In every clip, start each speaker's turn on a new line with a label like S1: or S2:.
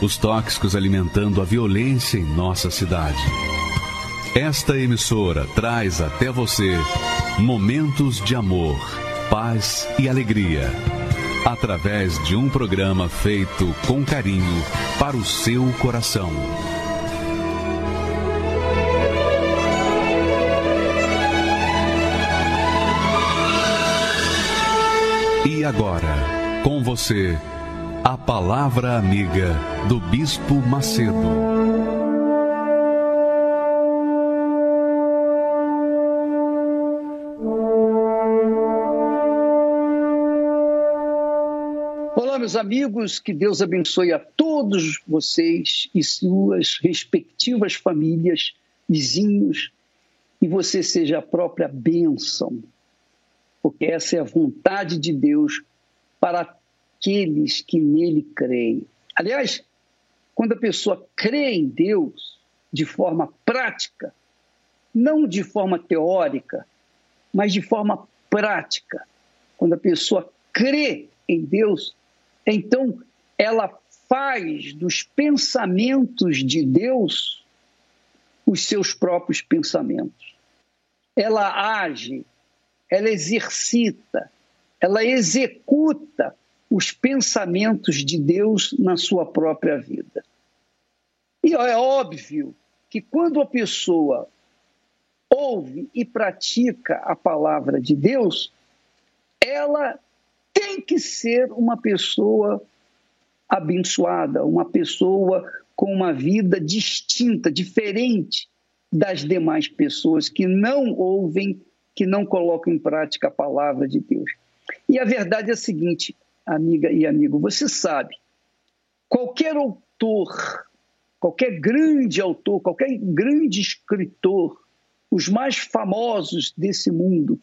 S1: os tóxicos alimentando a violência em nossa cidade. Esta emissora traz até você momentos de amor, paz e alegria, através de um programa feito com carinho para o seu coração. E agora, com você, a Palavra Amiga do Bispo Macedo.
S2: Olá, meus amigos, que Deus abençoe a todos vocês e suas respectivas famílias, vizinhos, e você seja a própria bênção, porque essa é a vontade de Deus para aqueles que nele creem. Aliás, quando a pessoa crê em Deus de forma prática, não de forma teórica, mas de forma prática, quando a pessoa crê em Deus, então ela faz dos pensamentos de Deus os seus próprios pensamentos. Ela age, ela exercita, ela executa os pensamentos de Deus na sua própria vida. E é óbvio que quando a pessoa ouve e pratica a palavra de Deus, ela tem que ser uma pessoa abençoada, uma pessoa com uma vida distinta, diferente das demais pessoas que não ouvem, que não colocam em prática a palavra de Deus. E a verdade é a seguinte: amiga e amigo, você sabe, qualquer autor, qualquer grande autor, qualquer grande escritor, os mais famosos desse mundo,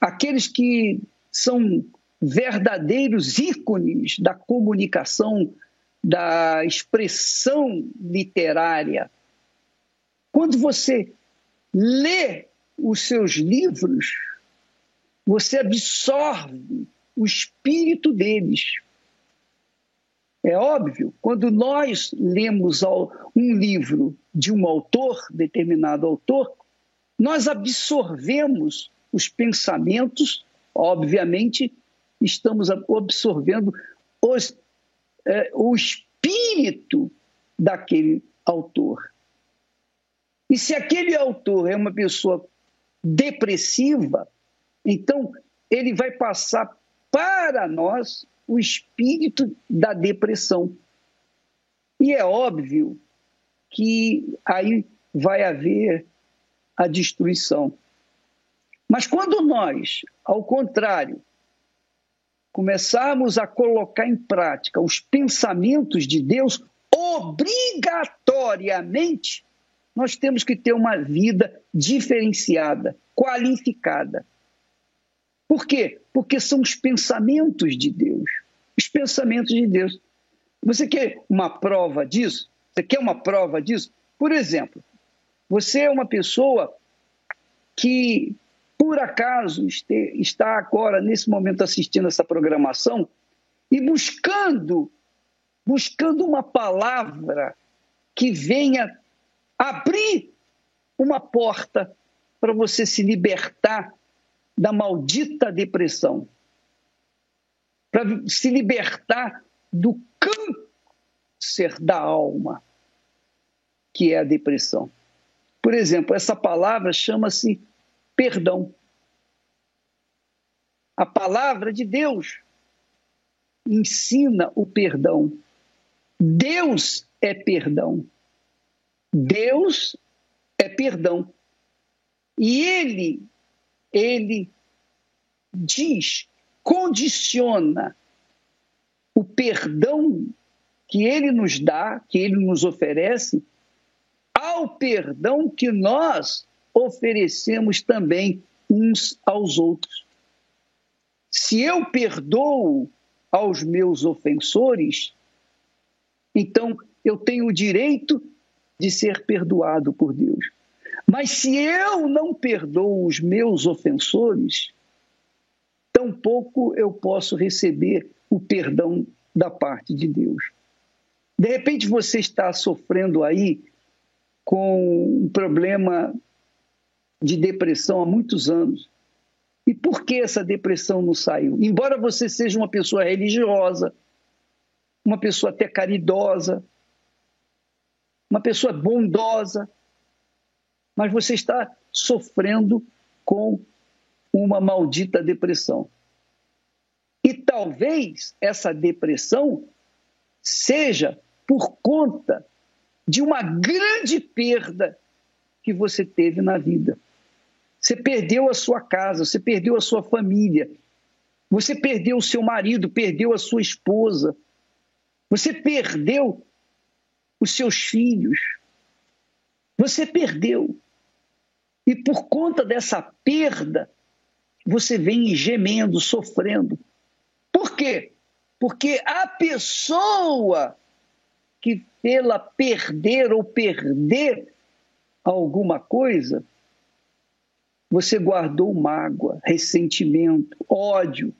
S2: aqueles que são verdadeiros ícones da comunicação, da expressão literária. Quando você lê os seus livros, você absorve o espírito deles. É óbvio, quando nós lemos um livro de um autor, determinado autor, nós absorvemos os pensamentos, obviamente, estamos absorvendo os, é, o espírito daquele autor. E se aquele autor é uma pessoa depressiva, então ele vai passar para nós o espírito da depressão. E é óbvio que aí vai haver a destruição. Mas quando nós, ao contrário, começarmos a colocar em prática os pensamentos de Deus, obrigatoriamente, nós temos que ter uma vida diferenciada, qualificada. Por quê? Porque são os pensamentos de Deus. Os pensamentos de Deus. Você quer uma prova disso? Você quer uma prova disso? Por exemplo, você é uma pessoa que, por acaso, está agora, nesse momento, assistindo essa programação e buscando, buscando uma palavra que venha abrir uma porta para você se libertar da maldita depressão, para se libertar do câncer da alma, que é a depressão. Por exemplo, essa palavra chama-se perdão. A palavra de Deus ensina o perdão. Deus é perdão. Deus é perdão. E ele ele diz, condiciona o perdão que ele nos dá, que ele nos oferece, ao perdão que nós oferecemos também uns aos outros. Se eu perdoo aos meus ofensores, então eu tenho o direito de ser perdoado por Deus. Mas se eu não perdoo os meus ofensores, tampouco eu posso receber o perdão da parte de Deus. De repente você está sofrendo aí com um problema de depressão há muitos anos. E por que essa depressão não saiu? Embora você seja uma pessoa religiosa, uma pessoa até caridosa, uma pessoa bondosa, mas você está sofrendo com uma maldita depressão. E talvez essa depressão seja por conta de uma grande perda que você teve na vida. Você perdeu a sua casa, você perdeu a sua família, você perdeu o seu marido, perdeu a sua esposa, você perdeu os seus filhos, você perdeu. E por conta dessa perda, você vem gemendo, sofrendo. Por quê? Porque a pessoa que pela perder ou perder alguma coisa, você guardou mágoa, ressentimento, ódio.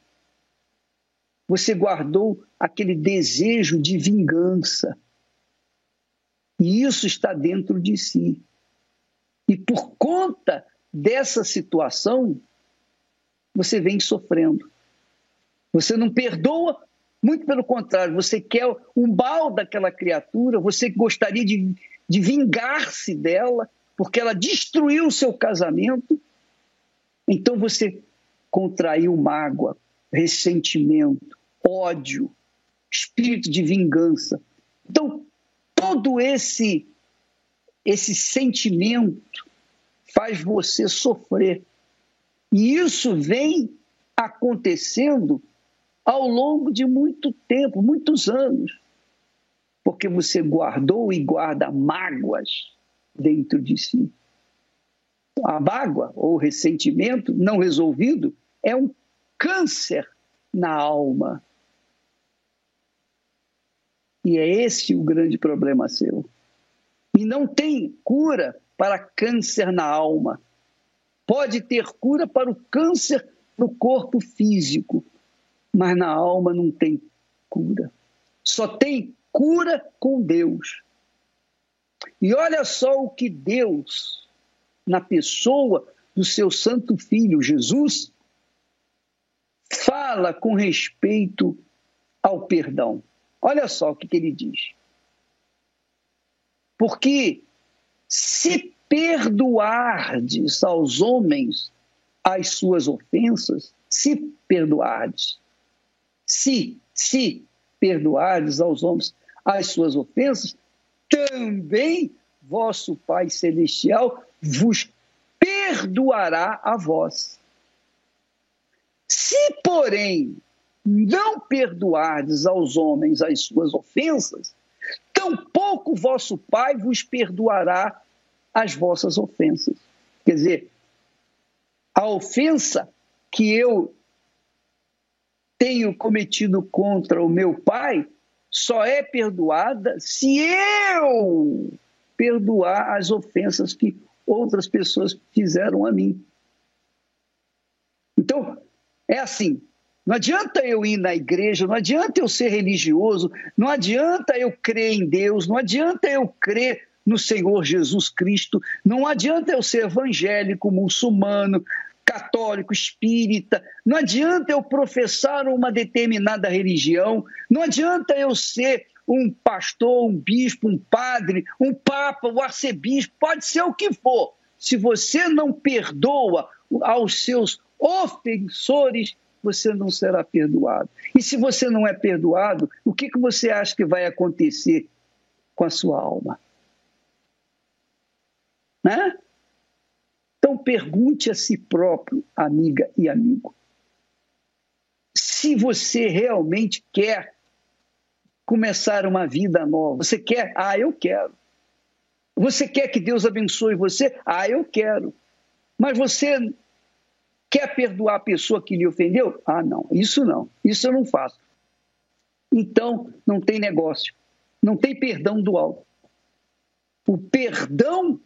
S2: Você guardou aquele desejo de vingança. E isso está dentro de si. E por conta dessa situação, você vem sofrendo. Você não perdoa, muito pelo contrário, você quer o mal daquela criatura, você gostaria de, de vingar-se dela, porque ela destruiu o seu casamento. Então você contraiu mágoa, ressentimento, ódio, espírito de vingança. Então, todo esse esse sentimento faz você sofrer. E isso vem acontecendo ao longo de muito tempo, muitos anos, porque você guardou e guarda mágoas dentro de si. A mágoa ou ressentimento não resolvido é um câncer na alma. E é esse o grande problema seu. E não tem cura para câncer na alma. Pode ter cura para o câncer no corpo físico, mas na alma não tem cura. Só tem cura com Deus. E olha só o que Deus, na pessoa do seu Santo Filho Jesus, fala com respeito ao perdão. Olha só o que, que ele diz. Porque se perdoardes aos homens as suas ofensas, se perdoardes, se, se perdoardes aos homens as suas ofensas, também vosso Pai Celestial vos perdoará a vós. Se, porém, não perdoardes aos homens as suas ofensas, tampouco vosso Pai vos perdoará as vossas ofensas. Quer dizer, a ofensa que eu tenho cometido contra o meu pai só é perdoada se eu perdoar as ofensas que outras pessoas fizeram a mim. Então, é assim: não adianta eu ir na igreja, não adianta eu ser religioso, não adianta eu crer em Deus, não adianta eu crer no Senhor Jesus Cristo, não adianta eu ser evangélico, muçulmano, católico, espírita, não adianta eu professar uma determinada religião, não adianta eu ser um pastor, um bispo, um padre, um papa, um arcebispo, pode ser o que for. Se você não perdoa aos seus ofensores, você não será perdoado. E se você não é perdoado, o que, que você acha que vai acontecer com a sua alma? Né? Então pergunte a si próprio, amiga e amigo, se você realmente quer começar uma vida nova. Você quer? Ah, eu quero. Você quer que Deus abençoe você? Ah, eu quero. Mas você quer perdoar a pessoa que lhe ofendeu? Ah, não, isso não. Isso eu não faço. Então, não tem negócio. Não tem perdão do alto. O perdão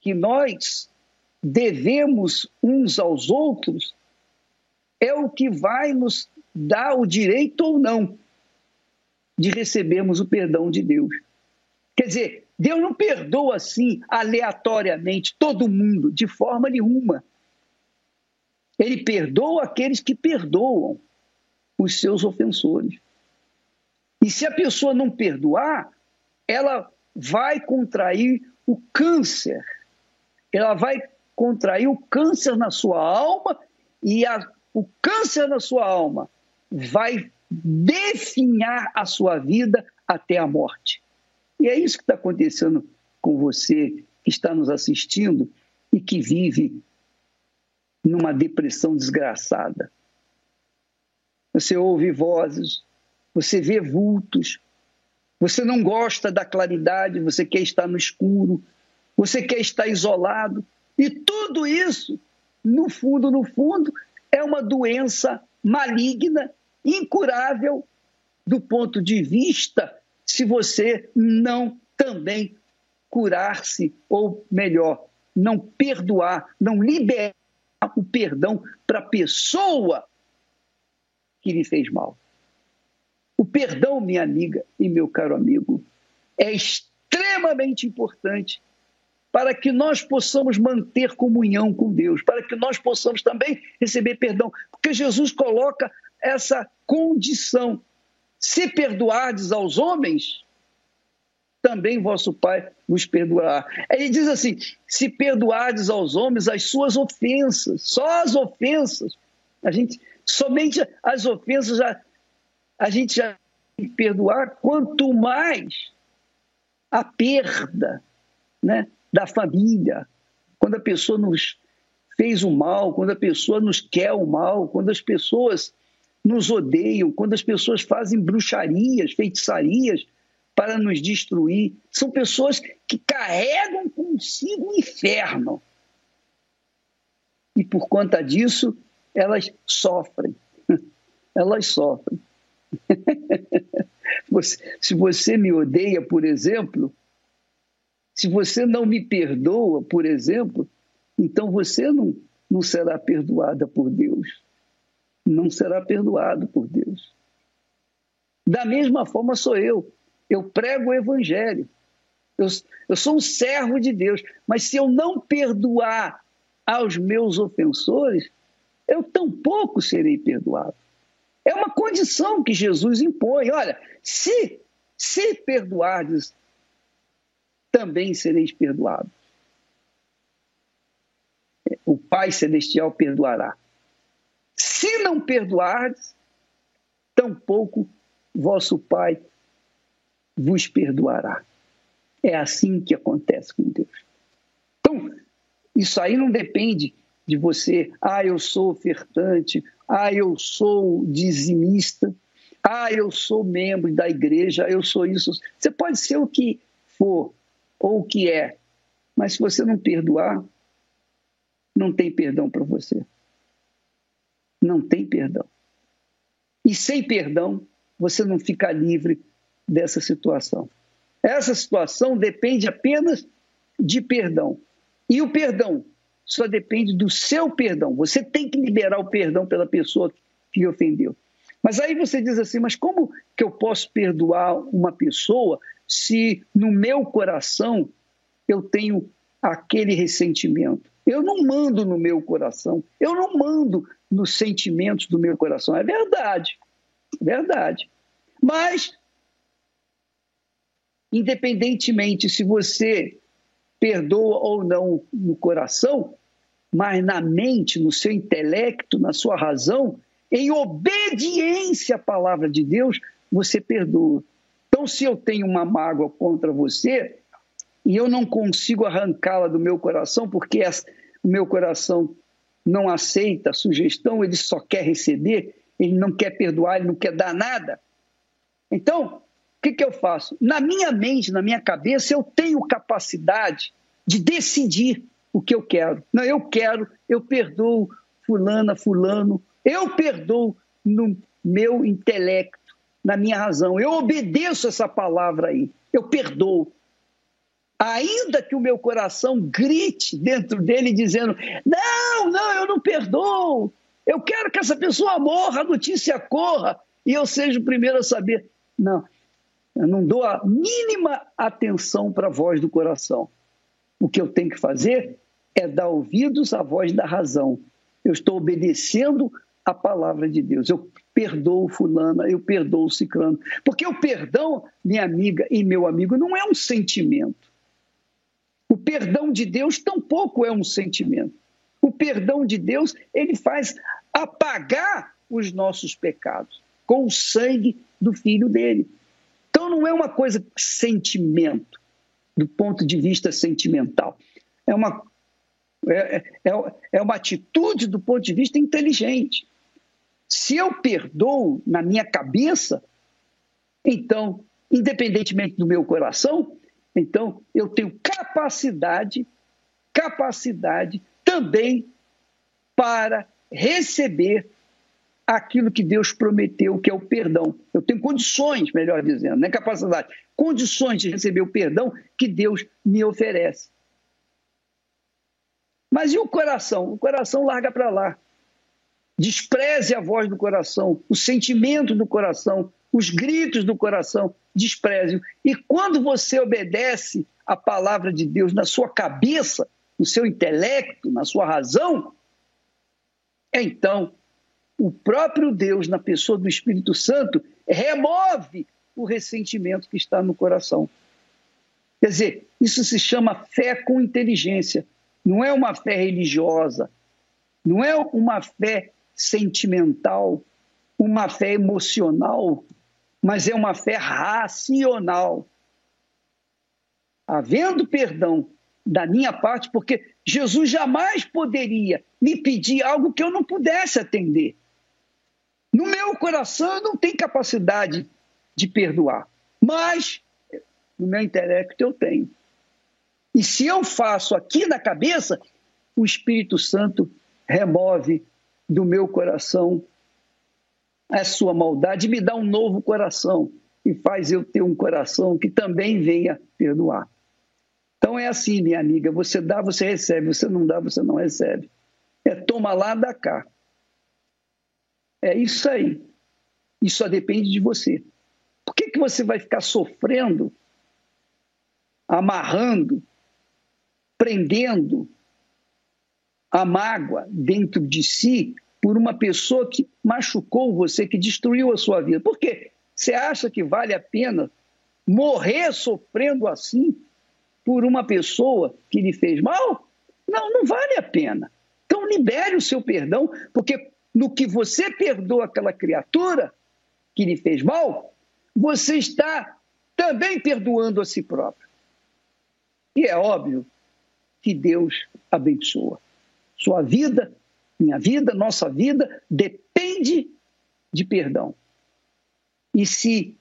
S2: que nós devemos uns aos outros é o que vai nos dar o direito ou não de recebermos o perdão de Deus. Quer dizer, Deus não perdoa assim aleatoriamente todo mundo, de forma nenhuma. Ele perdoa aqueles que perdoam os seus ofensores. E se a pessoa não perdoar, ela vai contrair o câncer. Ela vai contrair o câncer na sua alma e a, o câncer na sua alma vai definhar a sua vida até a morte. E é isso que está acontecendo com você que está nos assistindo e que vive numa depressão desgraçada. Você ouve vozes, você vê vultos, você não gosta da claridade, você quer estar no escuro, você quer estar isolado. E tudo isso, no fundo, no fundo, é uma doença maligna, incurável, do ponto de vista se você não também curar-se, ou melhor, não perdoar, não liberar o perdão para a pessoa que lhe fez mal. O perdão, minha amiga e meu caro amigo, é extremamente importante para que nós possamos manter comunhão com Deus, para que nós possamos também receber perdão, porque Jesus coloca essa condição. Se perdoardes aos homens, também vosso Pai vos perdoará. Ele diz assim: se perdoardes aos homens as suas ofensas, só as ofensas, a gente somente as ofensas já, a gente já tem que perdoar, quanto mais a perda, né? da família, quando a pessoa nos fez o mal, quando a pessoa nos quer o mal, quando as pessoas nos odeiam, quando as pessoas fazem bruxarias, feitiçarias para nos destruir. São pessoas que carregam consigo o inferno. E por conta disso, elas sofrem. Elas sofrem. Se você me odeia, por exemplo, se você não me perdoa, por exemplo, então você não, não será perdoada por Deus. Não será perdoado por Deus. Da mesma forma sou eu. Eu prego o Evangelho. Eu, eu sou um servo de Deus. Mas se eu não perdoar aos meus ofensores, eu tampouco serei perdoado. É uma condição que Jesus impõe. Olha, se, se perdoardes também sereis perdoados. O Pai Celestial perdoará. Se não perdoardes, tampouco vosso Pai vos perdoará. É assim que acontece com Deus. Então, isso aí não depende de você, ah, eu sou ofertante, ah, eu sou dizimista, ah, eu sou membro da igreja, eu sou isso. Você pode ser o que for, ou o que é. Mas se você não perdoar, não tem perdão para você. Não tem perdão. E sem perdão, você não fica livre dessa situação. Essa situação depende apenas de perdão. E o perdão só depende do seu perdão. Você tem que liberar o perdão pela pessoa que ofendeu. Mas aí você diz assim: mas como que eu posso perdoar uma pessoa se no meu coração eu tenho aquele ressentimento. Eu não mando no meu coração, eu não mando nos sentimentos do meu coração. É verdade, é verdade. Mas, independentemente se você perdoa ou não no coração, mas na mente, no seu intelecto, na sua razão, em obediência à palavra de Deus, você perdoa. Então, se eu tenho uma mágoa contra você e eu não consigo arrancá-la do meu coração, porque o meu coração não aceita a sugestão, ele só quer receber, ele não quer perdoar, ele não quer dar nada. Então, que, que eu faço? Na minha mente, na minha cabeça, eu tenho capacidade de decidir o que eu quero. Não, eu quero, eu perdoo fulana, fulano, eu perdoo no meu intelecto na minha razão. Eu obedeço essa palavra aí. Eu perdoo. Ainda que o meu coração grite dentro dele dizendo: Não, não, eu não perdoo. Eu quero que essa pessoa morra, a notícia corra e eu seja o primeiro a saber. Não, Eu não dou a mínima atenção para a voz do coração. O que eu tenho que fazer é dar ouvidos à voz da razão. Eu estou obedecendo a palavra de Deus. Eu perdoo fulana, eu perdoo ciclano. Porque o perdão, minha amiga e meu amigo, não é um sentimento. O perdão de Deus tampouco é um sentimento. O perdão de Deus, ele faz apagar os nossos pecados com o sangue do filho dele. Então não é uma coisa sentimento, do ponto de vista sentimental. É uma, é, é, é uma atitude do ponto de vista inteligente. Se eu perdoo na minha cabeça, então, independentemente do meu coração, então eu tenho capacidade, capacidade também para receber aquilo que Deus prometeu, que é o perdão. Eu tenho condições, melhor dizendo, não é capacidade, condições de receber o perdão que Deus me oferece. Mas e o coração? O coração larga para lá. Despreze a voz do coração, o sentimento do coração, os gritos do coração, despreze. E quando você obedece a palavra de Deus na sua cabeça, no seu intelecto, na sua razão, então o próprio Deus, na pessoa do Espírito Santo, remove o ressentimento que está no coração. Quer dizer, isso se chama fé com inteligência. Não é uma fé religiosa, não é uma fé sentimental, uma fé emocional, mas é uma fé racional. Havendo perdão da minha parte, porque Jesus jamais poderia me pedir algo que eu não pudesse atender. No meu coração eu não tenho capacidade de perdoar, mas no meu intelecto eu tenho. E se eu faço aqui na cabeça, o Espírito Santo remove do meu coração a sua maldade, me dá um novo coração e faz eu ter um coração que também venha perdoar. Então é assim, minha amiga: você dá, você recebe, você não dá, você não recebe. É toma lá, dá cá. É isso aí. Isso só depende de você. Por que, que você vai ficar sofrendo, amarrando, prendendo a mágoa dentro de si por uma pessoa que machucou você, que destruiu a sua vida. Por quê? Você acha que vale a pena morrer sofrendo assim por uma pessoa que lhe fez mal? Não, não vale a pena. Então libere o seu perdão, porque no que você perdoa aquela criatura que lhe fez mal, você está também perdoando a si próprio. E é óbvio que Deus abençoa. Sua vida, minha vida, nossa vida depende de perdão. E se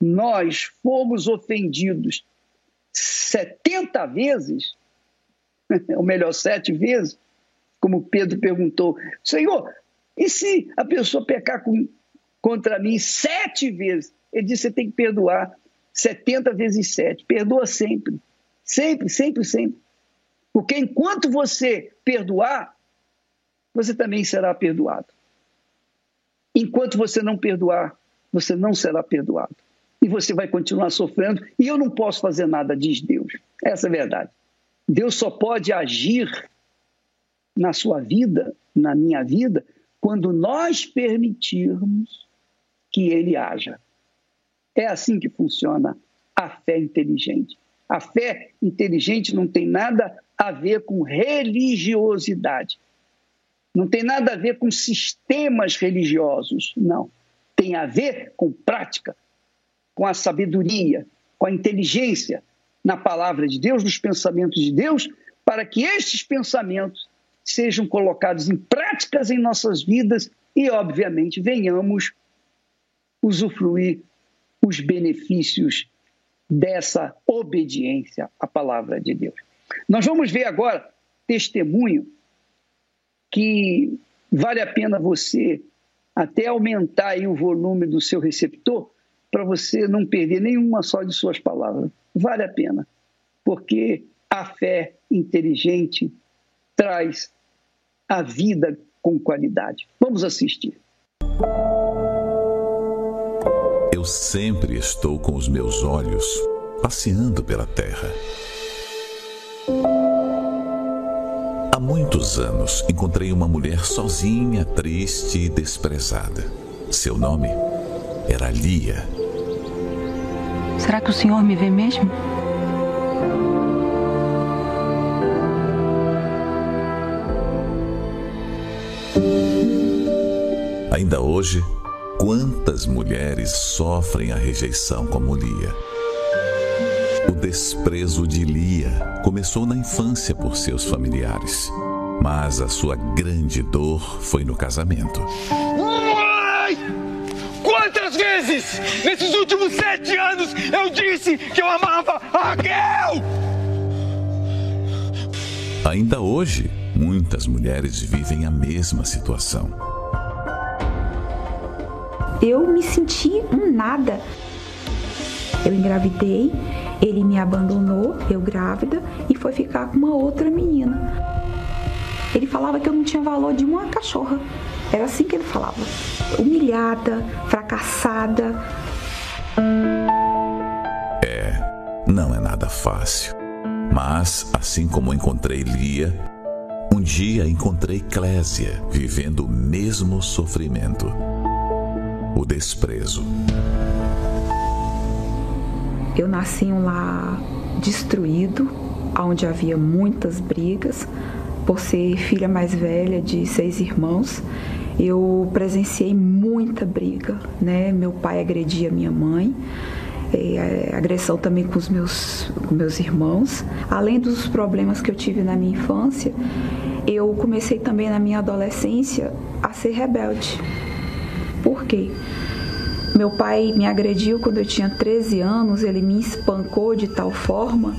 S2: nós fomos ofendidos 70 vezes, ou melhor, sete vezes, como Pedro perguntou, Senhor, e se a pessoa pecar com, contra mim sete vezes? Ele disse: você tem que perdoar 70 vezes sete. Perdoa sempre. Sempre, sempre, sempre. Porque enquanto você perdoar, você também será perdoado. Enquanto você não perdoar, você não será perdoado. E você vai continuar sofrendo. E eu não posso fazer nada, diz Deus. Essa é a verdade. Deus só pode agir na sua vida, na minha vida, quando nós permitirmos que Ele haja. É assim que funciona a fé inteligente. A fé inteligente não tem nada a ver com religiosidade. Não tem nada a ver com sistemas religiosos, não. Tem a ver com prática, com a sabedoria, com a inteligência na palavra de Deus, nos pensamentos de Deus, para que estes pensamentos sejam colocados em práticas em nossas vidas e, obviamente, venhamos usufruir os benefícios dessa obediência à palavra de Deus. Nós vamos ver agora testemunho que vale a pena você até aumentar o volume do seu receptor para você não perder nenhuma só de suas palavras. Vale a pena, porque a fé inteligente traz a vida com qualidade. Vamos assistir.
S3: Eu sempre estou com os meus olhos passeando pela terra. Há muitos anos encontrei uma mulher sozinha, triste e desprezada. Seu nome era Lia.
S4: Será que o senhor me vê mesmo?
S3: Ainda hoje, quantas mulheres sofrem a rejeição como Lia? O desprezo de Lia começou na infância por seus familiares, mas a sua grande dor foi no casamento.
S5: Ai! Quantas vezes nesses últimos sete anos eu disse que eu amava a Raquel?
S3: Ainda hoje, muitas mulheres vivem a mesma situação
S6: eu me senti um nada. Eu engravidei, ele me abandonou, eu grávida, e foi ficar com uma outra menina. Ele falava que eu não tinha valor de uma cachorra. Era assim que ele falava. Humilhada, fracassada.
S3: É, não é nada fácil. Mas, assim como encontrei Lia, um dia encontrei Clésia vivendo o mesmo sofrimento o desprezo.
S6: Eu nasci em um lar destruído, onde havia muitas brigas. Por ser filha mais velha de seis irmãos, eu presenciei muita briga, né? Meu pai agredia minha mãe, é, agressão também com os meus, com meus irmãos. Além dos problemas que eu tive na minha infância, eu comecei também na minha adolescência a ser rebelde. Por quê? Meu pai me agrediu quando eu tinha 13 anos, ele me espancou de tal forma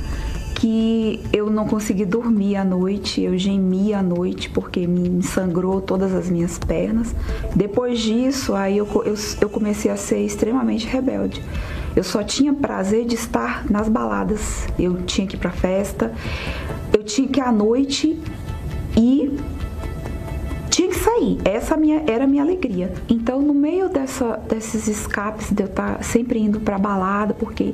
S6: que eu não consegui dormir à noite, eu gemia à noite porque me sangrou todas as minhas pernas. Depois disso, aí eu, eu, eu comecei a ser extremamente rebelde. Eu só tinha prazer de estar nas baladas. Eu tinha que ir pra festa, eu tinha que à noite ir Essa minha, era a minha alegria. Então, no meio dessa, desses escapes, de eu estar tá sempre indo para balada, porque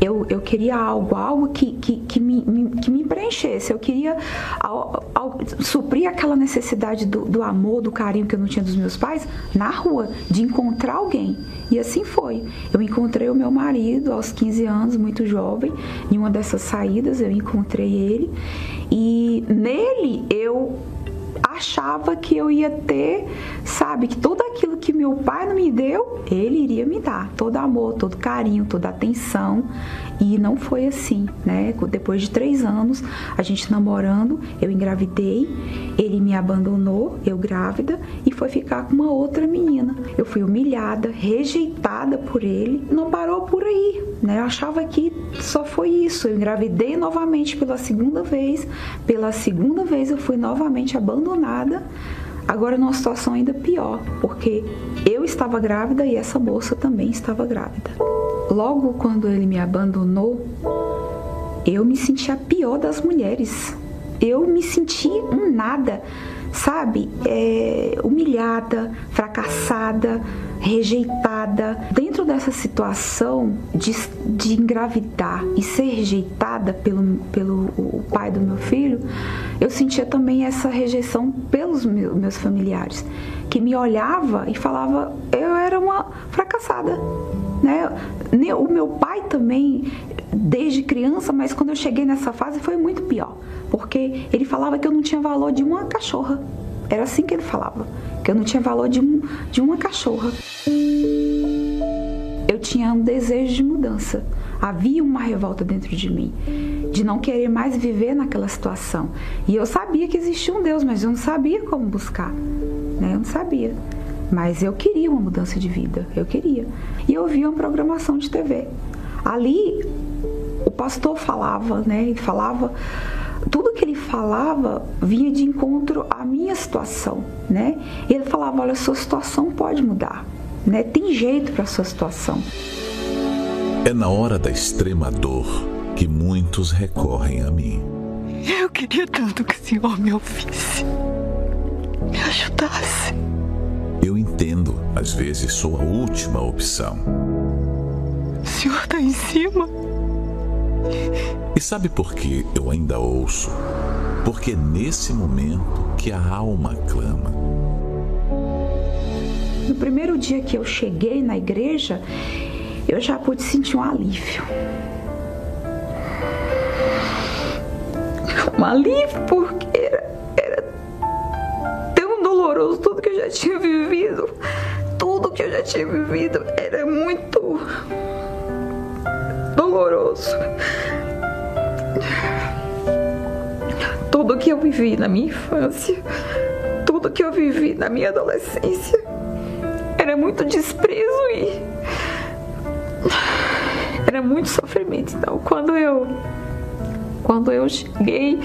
S6: eu, eu queria algo, algo que, que, que, me, me que me preenchesse. Eu queria ao, ao, suprir aquela necessidade do, do amor, do carinho que eu não tinha dos meus pais na rua, de encontrar alguém. E assim foi. Eu encontrei o meu marido aos 15 anos, muito jovem, em uma dessas saídas eu encontrei ele e nele eu achava que eu ia ter, sabe, que tudo aquilo que meu pai não me deu, ele iria me dar. Todo amor, todo carinho, toda atenção. E não foi assim, né? Depois de três anos, a gente namorando, eu engravidei, ele me abandonou, eu grávida, e foi ficar com uma outra menina. Eu fui humilhada, rejeitada por ele. Não parou por aí, né? Eu achava que só foi isso. Eu engravidei novamente pela segunda vez. Pela segunda vez eu fui novamente abandonada. Agora numa situação ainda pior, porque eu estava grávida e essa moça também estava grávida. Logo quando ele me abandonou, eu me senti a pior das mulheres. Eu me senti um nada, sabe? É, humilhada, fracassada, rejeitada. Dentro dessa situação de, de engravidar e ser rejeitada pelo, pelo o pai do meu filho, eu sentia também essa rejeição pelos meus, meus familiares, que me olhava e falava eu era uma fracassada. Né? O meu pai também, desde criança, mas quando eu cheguei nessa fase foi muito pior, porque ele falava que eu não tinha valor de uma cachorra. Era assim que ele falava, que eu não tinha valor de, um, de uma cachorra. Eu tinha um desejo de mudança. Havia uma revolta dentro de mim, de não querer mais viver naquela situação. E eu sabia que existia um Deus, mas eu não sabia como buscar. Né? Eu não sabia. Mas eu queria uma mudança de vida, eu queria. E eu via uma programação de TV. Ali, o pastor falava, né? Ele falava tudo que ele falava vinha de encontro à minha situação, né? Ele falava, olha, sua situação pode mudar, né? Tem jeito para sua situação.
S3: É na hora da extrema dor que muitos recorrem a mim.
S4: Eu queria tanto que o Senhor me ouvisse, me ajudasse.
S3: Às vezes sou a última opção.
S4: Senhor está em cima.
S3: E sabe por que eu ainda ouço? Porque é nesse momento que a alma clama.
S6: No primeiro dia que eu cheguei na igreja, eu já pude sentir um alívio. Um alívio porque era, era tão doloroso tudo que eu já tinha vivido. Tudo que eu já tinha vivido era muito doloroso. Tudo que eu vivi na minha infância, tudo que eu vivi na minha adolescência, era muito desprezo e era muito sofrimento. Então, quando eu quando eu cheguei,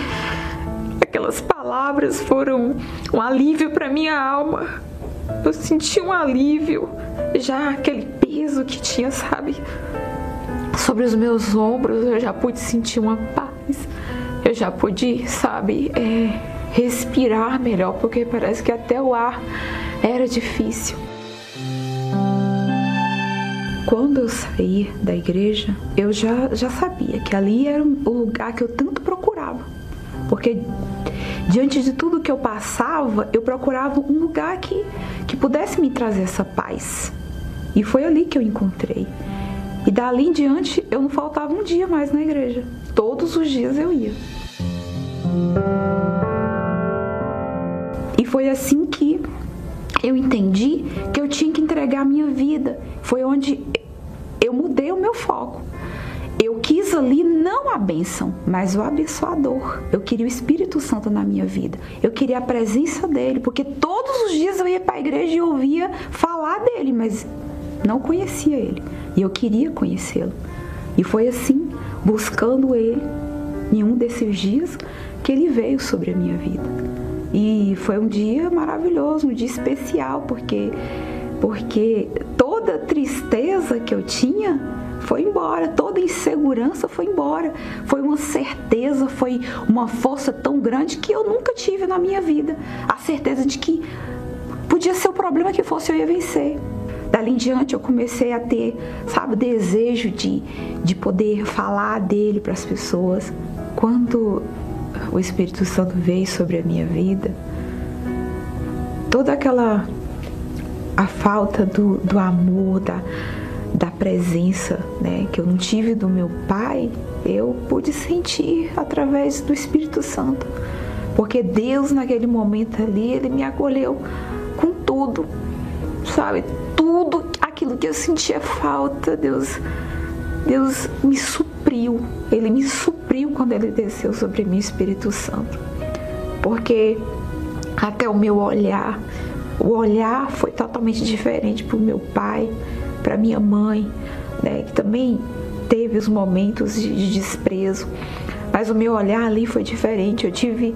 S6: aquelas palavras foram um alívio para minha alma. Eu senti um alívio, já aquele peso que tinha, sabe, sobre os meus ombros, eu já pude sentir uma paz. Eu já pude, sabe, é, respirar melhor, porque parece que até o ar era difícil. Quando eu saí da igreja, eu já, já sabia que ali era o lugar que eu tanto procurava. Porque diante de tudo que eu passava, eu procurava um lugar que, que pudesse me trazer essa paz. E foi ali que eu encontrei. E dali em diante, eu não faltava um dia mais na igreja. Todos os dias eu ia. E foi assim que eu entendi que eu tinha que entregar a minha vida. Foi onde eu mudei o meu foco. Eu quis ali não a bênção, mas o abençoador. Eu queria o Espírito Santo na minha vida. Eu queria a presença dele, porque todos os dias eu ia para a igreja e ouvia falar dele, mas não conhecia ele. E eu queria conhecê-lo. E foi assim, buscando ele, em um desses dias, que ele veio sobre a minha vida. E foi um dia maravilhoso, um dia especial, porque porque toda tristeza que eu tinha foi embora, toda insegurança foi embora. Foi uma certeza, foi uma força tão grande que eu nunca tive na minha vida. A certeza de que podia ser o problema que fosse eu ia vencer. Dali em diante eu comecei a ter, sabe, desejo de, de poder falar dele para as pessoas. Quando o Espírito Santo veio sobre a minha vida, toda aquela a falta do, do amor, da, da presença né, que eu não tive do meu pai, eu pude sentir através do Espírito Santo. Porque Deus, naquele momento ali, ele me acolheu com tudo, sabe? Tudo aquilo que eu sentia falta, Deus, Deus me supriu. Ele me supriu quando ele desceu sobre mim, Espírito Santo. Porque até o meu olhar, o olhar foi totalmente diferente para o meu pai, para minha mãe, né, que também teve os momentos de desprezo. Mas o meu olhar ali foi diferente. Eu tive,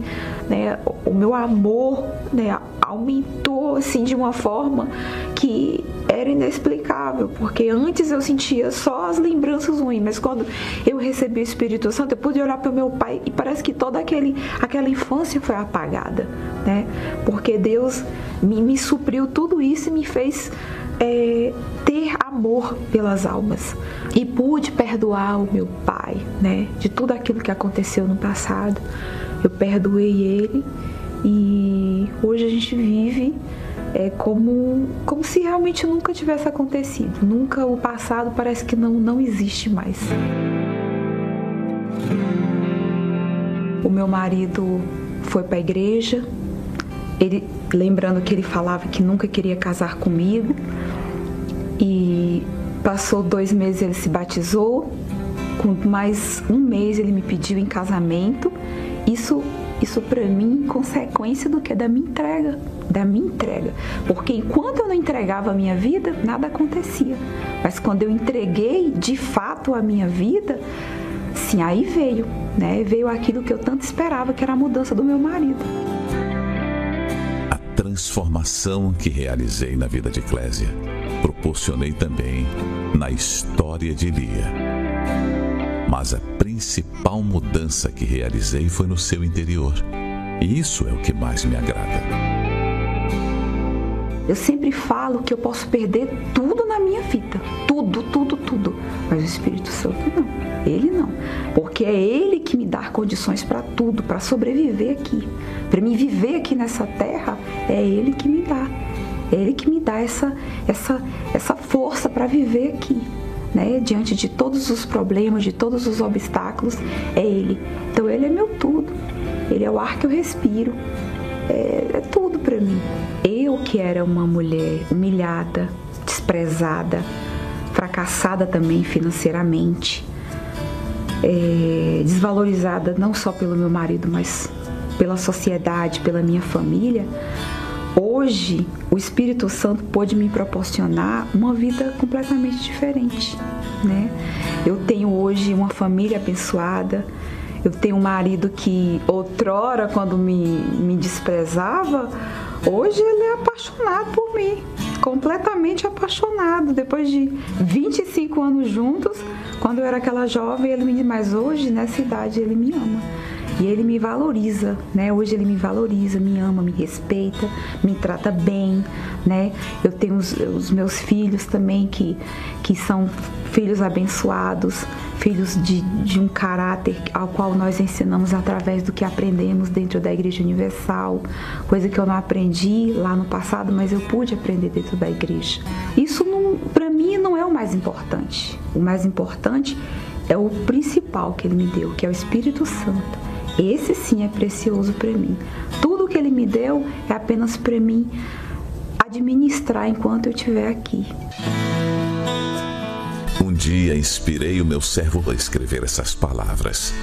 S6: né, o meu amor, né, aumentou assim de uma forma que era inexplicável, porque antes eu sentia só as lembranças ruins, mas quando eu recebi o Espírito Santo, eu pude olhar para o meu pai e parece que toda aquele, aquela infância foi apagada, né? Porque Deus me, me supriu tudo isso e me fez é, ter amor pelas almas e pude perdoar o meu pai, né? De tudo aquilo que aconteceu no passado, eu perdoei ele e hoje a gente vive é como, como se realmente nunca tivesse acontecido. Nunca o passado parece que não, não existe mais. O meu marido foi para a igreja, ele, lembrando que ele falava que nunca queria casar comigo, e passou dois meses ele se batizou, com mais um mês ele me pediu em casamento. Isso, isso para mim, consequência do que da minha entrega da minha entrega. Porque enquanto eu não entregava a minha vida, nada acontecia. Mas quando eu entreguei de fato a minha vida, sim, aí veio, né? Veio aquilo que eu tanto esperava, que era a mudança do meu marido.
S3: Transformação que realizei na vida de Clésia, proporcionei também na história de Lia. Mas a principal mudança que realizei foi no seu interior. E isso é o que mais me agrada.
S6: Eu sempre falo que eu posso perder tudo na minha vida. Tudo, tudo, tudo. Mas o Espírito Santo não. Ele não. Porque é ele que me dá condições para tudo, para sobreviver aqui. Para me viver aqui nessa terra, é ele que me dá. É ele que me dá essa essa essa força para viver aqui. Né? Diante de todos os problemas, de todos os obstáculos, é ele. Então ele é meu tudo. Ele é o ar que eu respiro. É, é tudo para mim. Eu que era uma mulher humilhada, desprezada, fracassada também financeiramente, é, desvalorizada não só pelo meu marido, mas pela sociedade, pela minha família, hoje o Espírito Santo pôde me proporcionar uma vida completamente diferente, né? Eu tenho hoje uma família abençoada, eu tenho um marido que outrora, quando me, me desprezava, hoje ele é apaixonado por mim, completamente apaixonado. Depois de 25 anos juntos, quando eu era aquela jovem, ele me diz, mas hoje, nessa idade, ele me ama. E ele me valoriza, né? Hoje ele me valoriza, me ama, me respeita, me trata bem, né? Eu tenho os, os meus filhos também que, que são filhos abençoados, filhos de, de um caráter ao qual nós ensinamos através do que aprendemos dentro da Igreja Universal, coisa que eu não aprendi lá no passado, mas eu pude aprender dentro da igreja. Isso para mim não é o mais importante. O mais importante é o principal que ele me deu, que é o Espírito Santo. Esse sim é precioso para mim. Tudo que ele me deu é apenas para mim administrar enquanto eu estiver aqui.
S3: Um dia inspirei o meu servo a escrever essas palavras.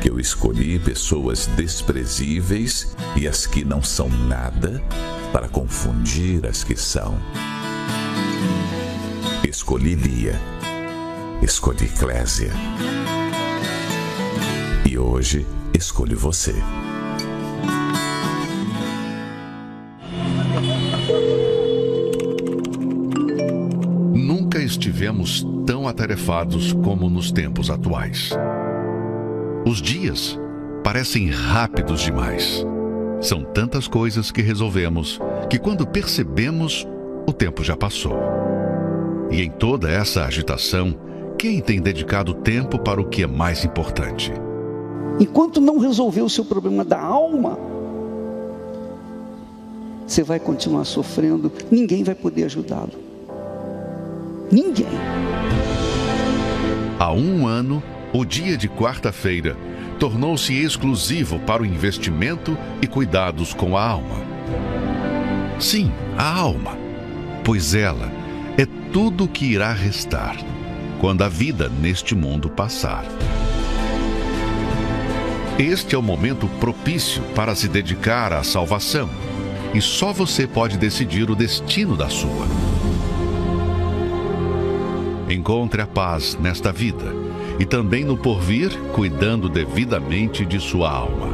S3: Que eu escolhi pessoas desprezíveis e as que não são nada para confundir as que são. Escolhi Lia. Escolhi Clésia e hoje escolho você.
S1: Estivemos tão atarefados como nos tempos atuais. Os dias parecem rápidos demais. São tantas coisas que resolvemos que, quando percebemos, o tempo já passou. E em toda essa agitação, quem tem dedicado tempo para o que é mais importante?
S2: Enquanto não resolver o seu problema da alma, você vai continuar sofrendo, ninguém vai poder ajudá-lo. Ninguém.
S1: Há um ano, o dia de quarta-feira tornou-se exclusivo para o investimento e cuidados com a alma. Sim, a alma, pois ela é tudo o que irá restar quando a vida neste mundo passar. Este é o momento propício para se dedicar à salvação, e só você pode decidir o destino da sua. Encontre a paz nesta vida e também no porvir, cuidando devidamente de sua alma.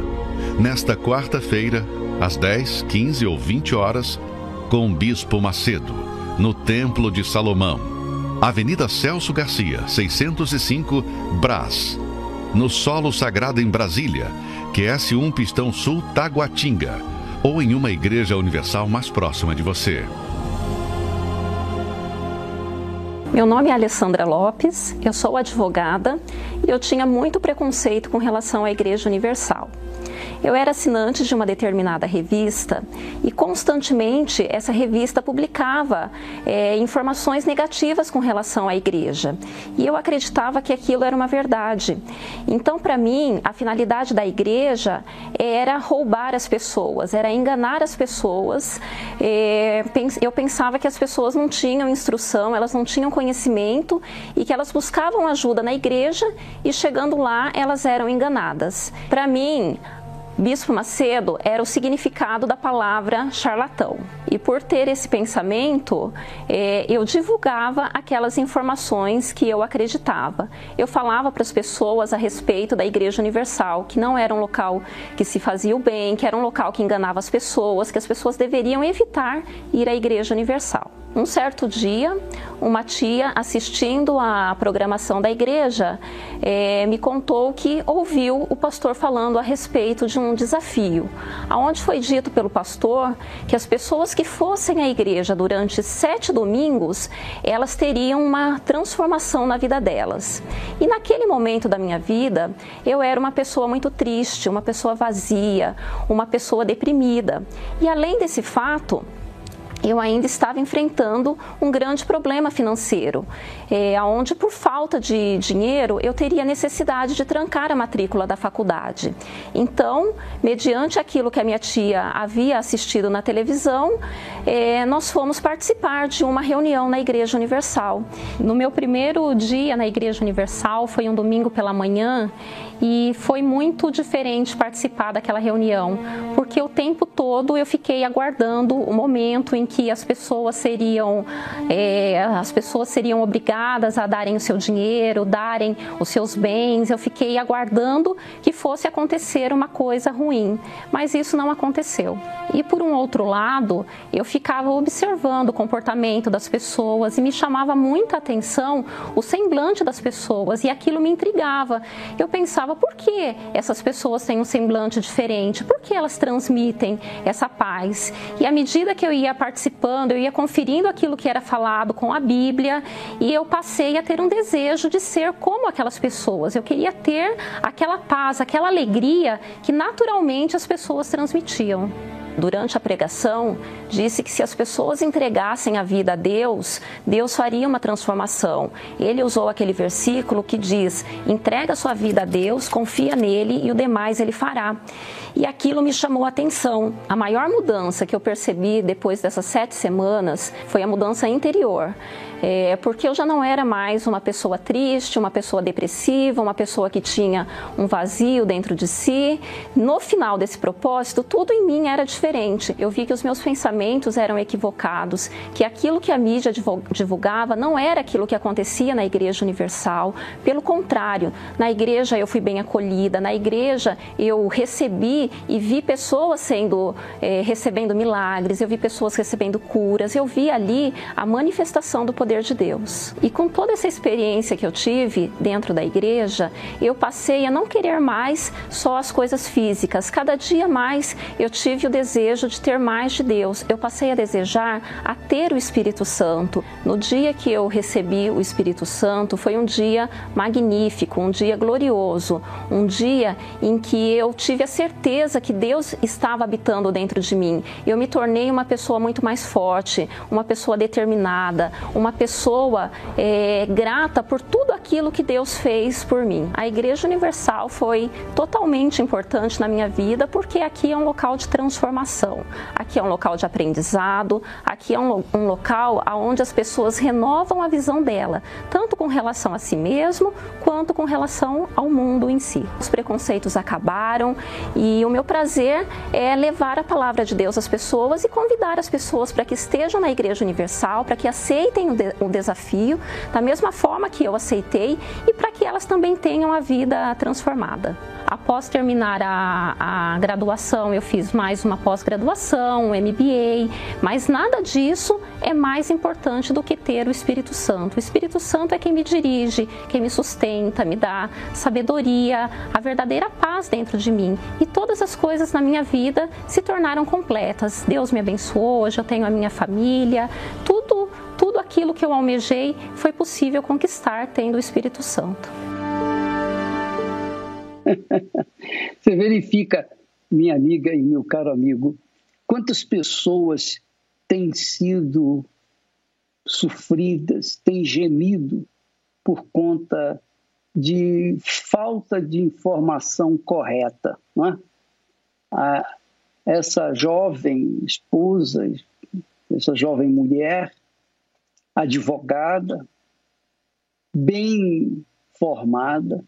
S1: Nesta quarta-feira, às 10, 15 ou 20 horas, com o Bispo Macedo, no Templo de Salomão, Avenida Celso Garcia, 605, Brás no Solo Sagrado em Brasília, QS1 Pistão Sul Taguatinga, ou em uma igreja universal mais próxima de você.
S7: Meu nome é Alessandra Lopes, eu sou advogada e eu tinha muito preconceito com relação à Igreja Universal. Eu era assinante de uma determinada revista e constantemente essa revista publicava é, informações negativas com relação à igreja. E eu acreditava que aquilo era uma verdade. Então, para mim, a finalidade da igreja era roubar as pessoas, era enganar as pessoas. É, eu pensava que as pessoas não tinham instrução, elas não tinham conhecimento e que elas buscavam ajuda na igreja e chegando lá elas eram enganadas. Para mim, Bispo Macedo era o significado da palavra charlatão. E por ter esse pensamento, eh, eu divulgava aquelas informações que eu acreditava. Eu falava para as pessoas a respeito da Igreja Universal, que não era um local que se fazia o bem, que era um local que enganava as pessoas, que as pessoas deveriam evitar ir à Igreja Universal. Um certo dia, uma tia assistindo à programação da igreja é, me contou que ouviu o pastor falando a respeito de um desafio, aonde foi dito pelo pastor que as pessoas que fossem à igreja durante sete domingos, elas teriam uma transformação na vida delas. E naquele momento da minha vida, eu era uma pessoa muito triste, uma pessoa vazia, uma pessoa deprimida. E além desse fato, eu ainda estava enfrentando um grande problema financeiro, é, onde por falta de dinheiro eu teria necessidade de trancar a matrícula da faculdade. Então, mediante aquilo que a minha tia havia assistido na televisão, é, nós fomos participar de uma reunião na Igreja Universal. No meu primeiro dia na Igreja Universal, foi um domingo pela manhã, e foi muito diferente participar daquela reunião, porque o tempo todo eu fiquei aguardando o momento em que as pessoas seriam, é, as pessoas seriam obrigadas a darem o seu dinheiro, darem os seus bens. Eu fiquei aguardando que fosse acontecer uma coisa ruim, mas isso não aconteceu. E por um outro lado, eu ficava observando o comportamento das pessoas e me chamava muita atenção o semblante das pessoas e aquilo me intrigava. Eu pensava pensava por que essas pessoas têm um semblante diferente, por que elas transmitem essa paz. E à medida que eu ia participando, eu ia conferindo aquilo que era falado com a Bíblia e eu passei a ter um desejo de ser como aquelas pessoas. Eu queria ter aquela paz, aquela alegria que naturalmente as pessoas transmitiam durante a pregação, disse que se as pessoas entregassem a vida a Deus, Deus faria uma transformação. Ele usou aquele versículo que diz: entrega sua vida a Deus, confia nele e o demais ele fará. E aquilo me chamou a atenção. A maior mudança que eu percebi depois dessas sete semanas foi a mudança interior é, porque eu já não era mais uma pessoa triste, uma pessoa depressiva, uma pessoa que tinha um vazio dentro de si. No final desse propósito, tudo em mim era diferente. Eu vi que os meus pensamentos eram equivocados, que aquilo que a mídia divulgava não era aquilo que acontecia na Igreja Universal. Pelo contrário, na igreja eu fui bem acolhida, na igreja eu recebi e vi pessoas sendo é, recebendo milagres, eu vi pessoas recebendo curas, eu vi ali a manifestação do poder poder de Deus. E com toda essa experiência que eu tive dentro da igreja, eu passei a não querer mais só as coisas físicas. Cada dia mais eu tive o desejo de ter mais de Deus. Eu passei a desejar a ter o Espírito Santo. No dia que eu recebi o Espírito Santo, foi um dia magnífico, um dia glorioso, um dia em que eu tive a certeza que Deus estava habitando dentro de mim. Eu me tornei uma pessoa muito mais forte, uma pessoa determinada, uma pessoa pessoa é, grata por tudo aquilo que Deus fez por mim. A Igreja Universal foi totalmente importante na minha vida porque aqui é um local de transformação, aqui é um local de aprendizado, aqui é um, um local onde as pessoas renovam a visão dela, tanto com relação a si mesmo quanto com relação ao mundo em si. Os preconceitos acabaram e o meu prazer é levar a palavra de Deus às pessoas e convidar as pessoas para que estejam na Igreja Universal, para que aceitem o, um desafio, da mesma forma que eu aceitei, e para que elas também tenham a vida transformada. Após terminar a, a graduação, eu fiz mais uma pós-graduação, um MBA, mas nada disso é mais importante do que ter o Espírito Santo. O Espírito Santo é quem me dirige, quem me sustenta, me dá sabedoria, a verdadeira paz dentro de mim. E todas as coisas na minha vida se tornaram completas. Deus me abençoou, hoje eu tenho a minha família, tudo tudo aquilo que eu almejei foi possível conquistar tendo o Espírito Santo.
S2: Você verifica, minha amiga e meu caro amigo, quantas pessoas têm sido sofridas, têm gemido por conta de falta de informação correta. Não é? A, essa jovem esposa, essa jovem mulher, advogada, bem formada.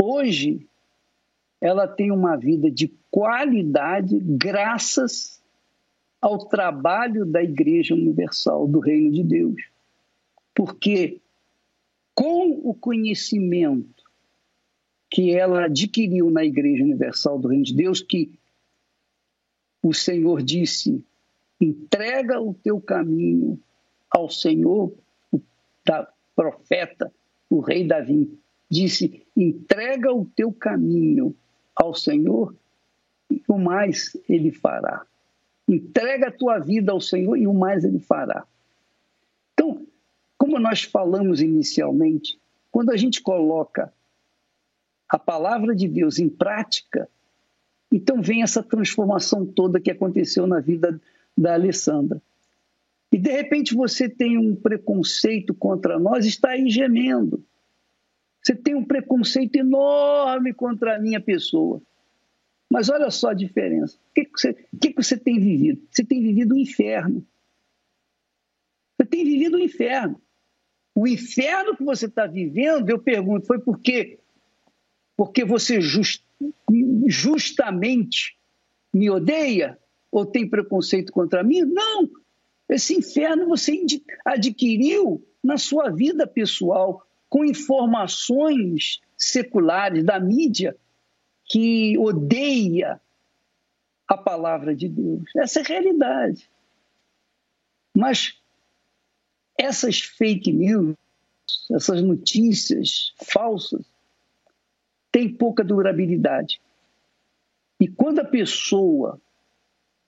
S2: Hoje, ela tem uma vida de qualidade graças ao trabalho da Igreja Universal do Reino de Deus. Porque com o conhecimento que ela adquiriu na Igreja Universal do Reino de Deus, que o Senhor disse Entrega o teu caminho ao Senhor, o profeta, o rei Davi, disse: entrega o teu caminho ao Senhor e o mais ele fará. Entrega a tua vida ao Senhor e o mais ele fará. Então, como nós falamos inicialmente, quando a gente coloca a palavra de Deus em prática, então vem essa transformação toda que aconteceu na vida da Alessandra. E de repente você tem um preconceito contra nós, está aí gemendo. Você tem um preconceito enorme contra a minha pessoa. Mas olha só a diferença. O que, que, você, que, você tem vivido? Você tem vivido o um inferno. Você tem vivido o um inferno. O inferno que você está vivendo, eu pergunto, foi por quê? Porque você just, justamente me odeia? Ou tem preconceito contra mim? Não! Esse inferno você adquiriu na sua vida pessoal, com informações seculares da mídia que odeia a palavra de Deus. Essa é a realidade. Mas essas fake news, essas notícias falsas, têm pouca durabilidade. E quando a pessoa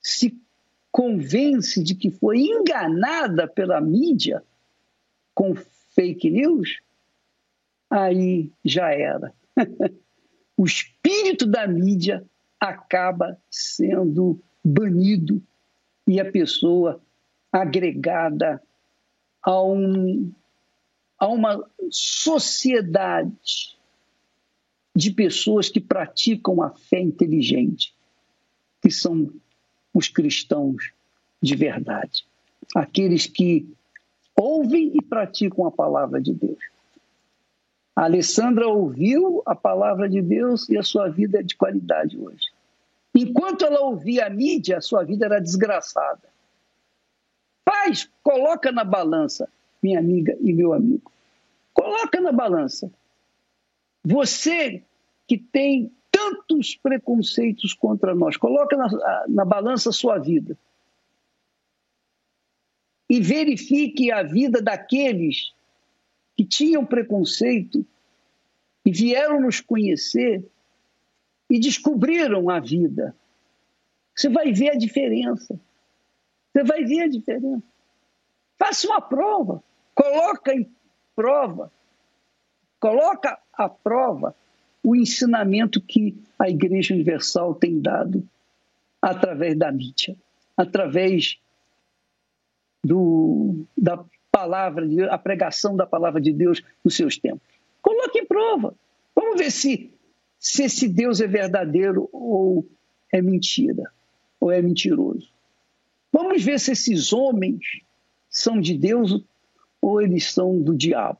S2: se convence de que foi enganada pela mídia com fake news, aí já era. o espírito da mídia acaba sendo banido e a pessoa agregada a, um, a uma sociedade de pessoas que praticam a fé inteligente, que são os cristãos de verdade, aqueles que ouvem e praticam a palavra de Deus. A Alessandra ouviu a palavra de Deus e a sua vida é de qualidade hoje. Enquanto ela ouvia a mídia, a sua vida era desgraçada. Faz, coloca na balança, minha amiga e meu amigo. Coloca na balança. Você que tem tantos preconceitos contra nós, coloca na, na balança a sua vida. E verifique a vida daqueles que tinham preconceito e vieram nos conhecer e descobriram a vida. Você vai ver a diferença. Você vai ver a diferença. Faça uma prova, coloca em prova, coloca à prova o ensinamento que a Igreja Universal tem dado através da mídia, através do, da palavra a pregação da palavra de Deus nos seus tempos. Coloque em prova. Vamos ver se, se esse Deus é verdadeiro ou é mentira, ou é mentiroso. Vamos ver se esses homens são de Deus ou eles são do diabo.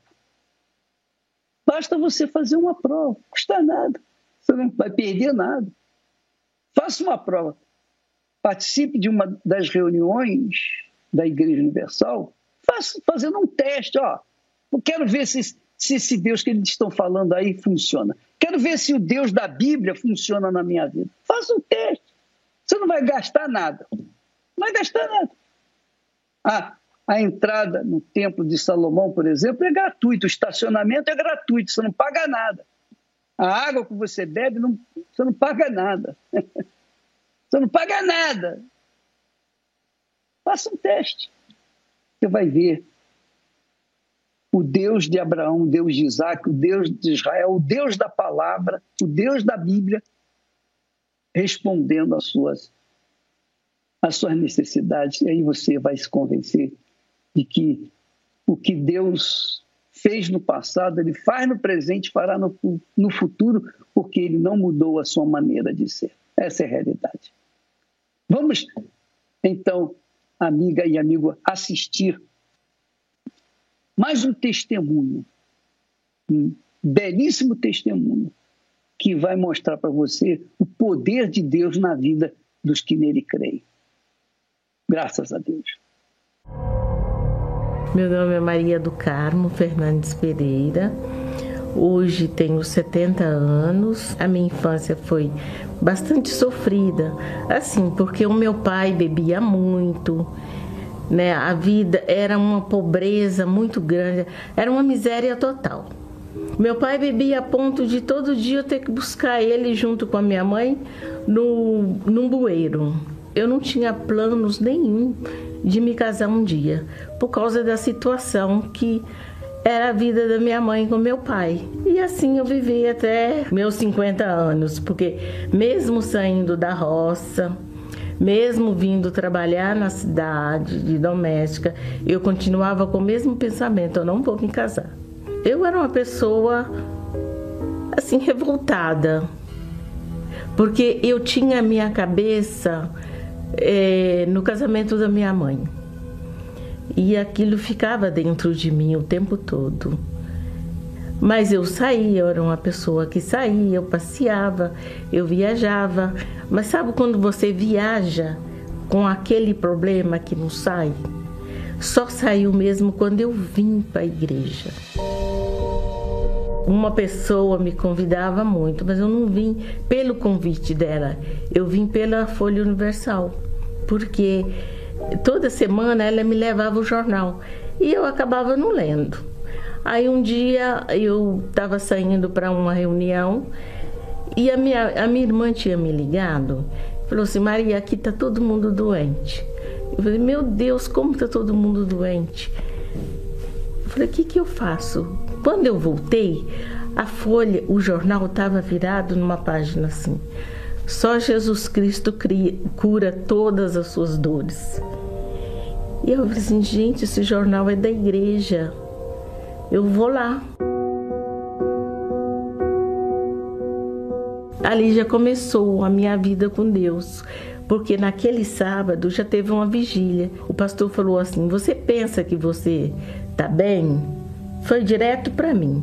S2: Basta você fazer uma prova, não custa nada. Você não vai perder nada. Faça uma prova. Participe de uma das reuniões da Igreja Universal faz, fazendo um teste, ó. Eu quero ver se, se esse Deus que eles estão falando aí funciona. Quero ver se o Deus da Bíblia funciona na minha vida. Faça um teste. Você não vai gastar nada. Não vai gastar nada. Ah, a entrada no Templo de Salomão, por exemplo, é gratuito. O estacionamento é gratuito. Você não paga nada. A água que você bebe, não, você não paga nada. você não paga nada. Faça um teste você vai ver o Deus de Abraão, o Deus de Isaac, o Deus de Israel, o Deus da palavra, o Deus da Bíblia, respondendo às suas, às suas necessidades. E aí você vai se convencer de que o que Deus fez no passado, ele faz no presente, fará no, no futuro, porque ele não mudou a sua maneira de ser. Essa é a realidade. Vamos, então, amiga e amigo, assistir mais um testemunho, um belíssimo testemunho, que vai mostrar para você o poder de Deus na vida dos que nele creem. Graças a Deus.
S8: Meu nome é Maria do Carmo Fernandes Pereira. Hoje tenho 70 anos. A minha infância foi bastante sofrida, assim, porque o meu pai bebia muito, né? A vida era uma pobreza muito grande, era uma miséria total. Meu pai bebia a ponto de todo dia eu ter que buscar ele junto com a minha mãe no, num bueiro. Eu não tinha planos nenhum de me casar um dia, por causa da situação que era a vida da minha mãe com meu pai. E assim eu vivi até meus 50 anos, porque mesmo saindo da roça, mesmo vindo trabalhar na cidade de doméstica, eu continuava com o mesmo pensamento: eu não vou me casar. Eu era uma pessoa assim revoltada, porque eu tinha minha cabeça é, no casamento da minha mãe. E aquilo ficava dentro de mim o tempo todo. Mas eu saía, eu era uma pessoa que saía, eu passeava, eu viajava. Mas sabe quando você viaja com aquele problema que não sai? Só saiu mesmo quando eu vim para a igreja. Uma pessoa me convidava muito, mas eu não vim pelo convite dela, eu vim pela Folha Universal, porque toda semana ela me levava o jornal e eu acabava não lendo. Aí um dia eu estava saindo para uma reunião e a minha, a minha irmã tinha me ligado, falou assim: Maria, aqui está todo mundo doente. Eu falei: Meu Deus, como está todo mundo doente? Eu falei: O que, que eu faço? Quando eu voltei, a folha, o jornal estava virado numa página assim. Só Jesus Cristo cria, cura todas as suas dores. E eu falei assim, gente, esse jornal é da igreja. Eu vou lá. Ali já começou a minha vida com Deus, porque naquele sábado já teve uma vigília. O pastor falou assim: Você pensa que você está bem? Foi direto para mim.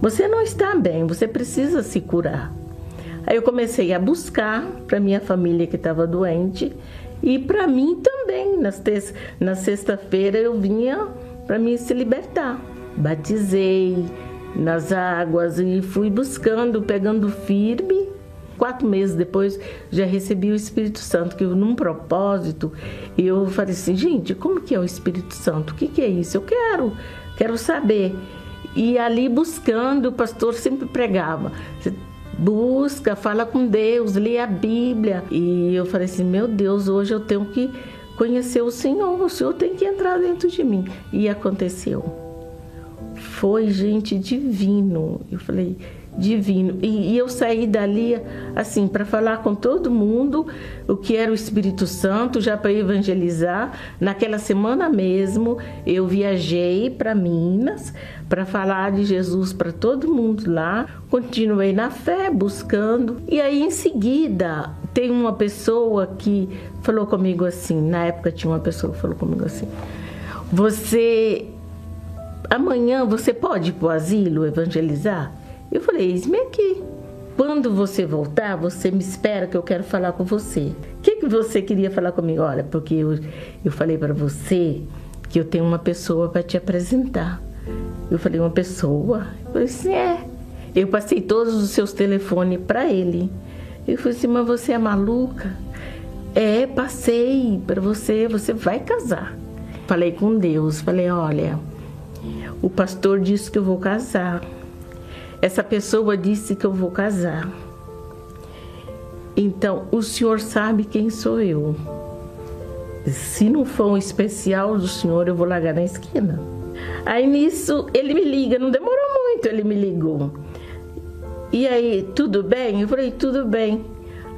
S8: Você não está bem, você precisa se curar. Aí eu comecei a buscar para minha família que estava doente e para mim também. Na sexta-feira eu vinha para mim se libertar. Batizei nas águas e fui buscando, pegando firme. Quatro meses depois já recebi o Espírito Santo, que num propósito, eu falei assim, gente, como que é o Espírito Santo? O que, que é isso? Eu quero, quero saber. E ali buscando, o pastor sempre pregava busca, fala com Deus, lê a Bíblia. E eu falei assim: meu Deus, hoje eu tenho que conhecer o Senhor, o Senhor tem que entrar dentro de mim. E aconteceu. Foi, gente, divino. Eu falei, divino. E, e eu saí dali, assim, para falar com todo mundo o que era o Espírito Santo, já para evangelizar. Naquela semana mesmo, eu viajei para Minas para falar de Jesus para todo mundo lá. Continuei na fé, buscando. E aí, em seguida, tem uma pessoa que falou comigo assim. Na época, tinha uma pessoa que falou comigo assim: Você. Amanhã você pode ir para o asilo evangelizar? Eu falei, eis-me aqui. Quando você voltar, você me espera que eu quero falar com você. O que, que você queria falar comigo? Olha, porque eu, eu falei para você que eu tenho uma pessoa para te apresentar. Eu falei, uma pessoa? Eu falei assim, é. Eu passei todos os seus telefones para ele. Eu falei assim, mas você é maluca? É, passei para você, você vai casar. Falei com Deus, falei, olha, o pastor disse que eu vou casar. Essa pessoa disse que eu vou casar. Então, o senhor sabe quem sou eu. Se não for um especial do senhor, eu vou largar na esquina. Aí nisso, ele me liga, não demorou muito, ele me ligou. E aí, tudo bem? Eu falei, tudo bem.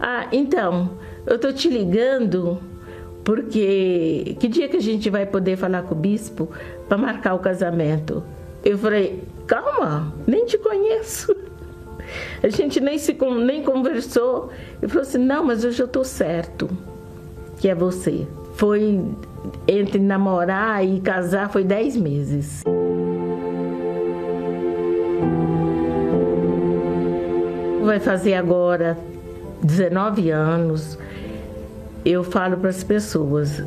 S8: Ah, então, eu tô te ligando porque que dia que a gente vai poder falar com o bispo para marcar o casamento? Eu falei, calma, nem te conheço. A gente nem, se, nem conversou. Ele falou assim, não, mas eu já estou certo que é você. Foi entre namorar e casar foi dez meses. Vai fazer agora 19 anos. Eu falo para as pessoas,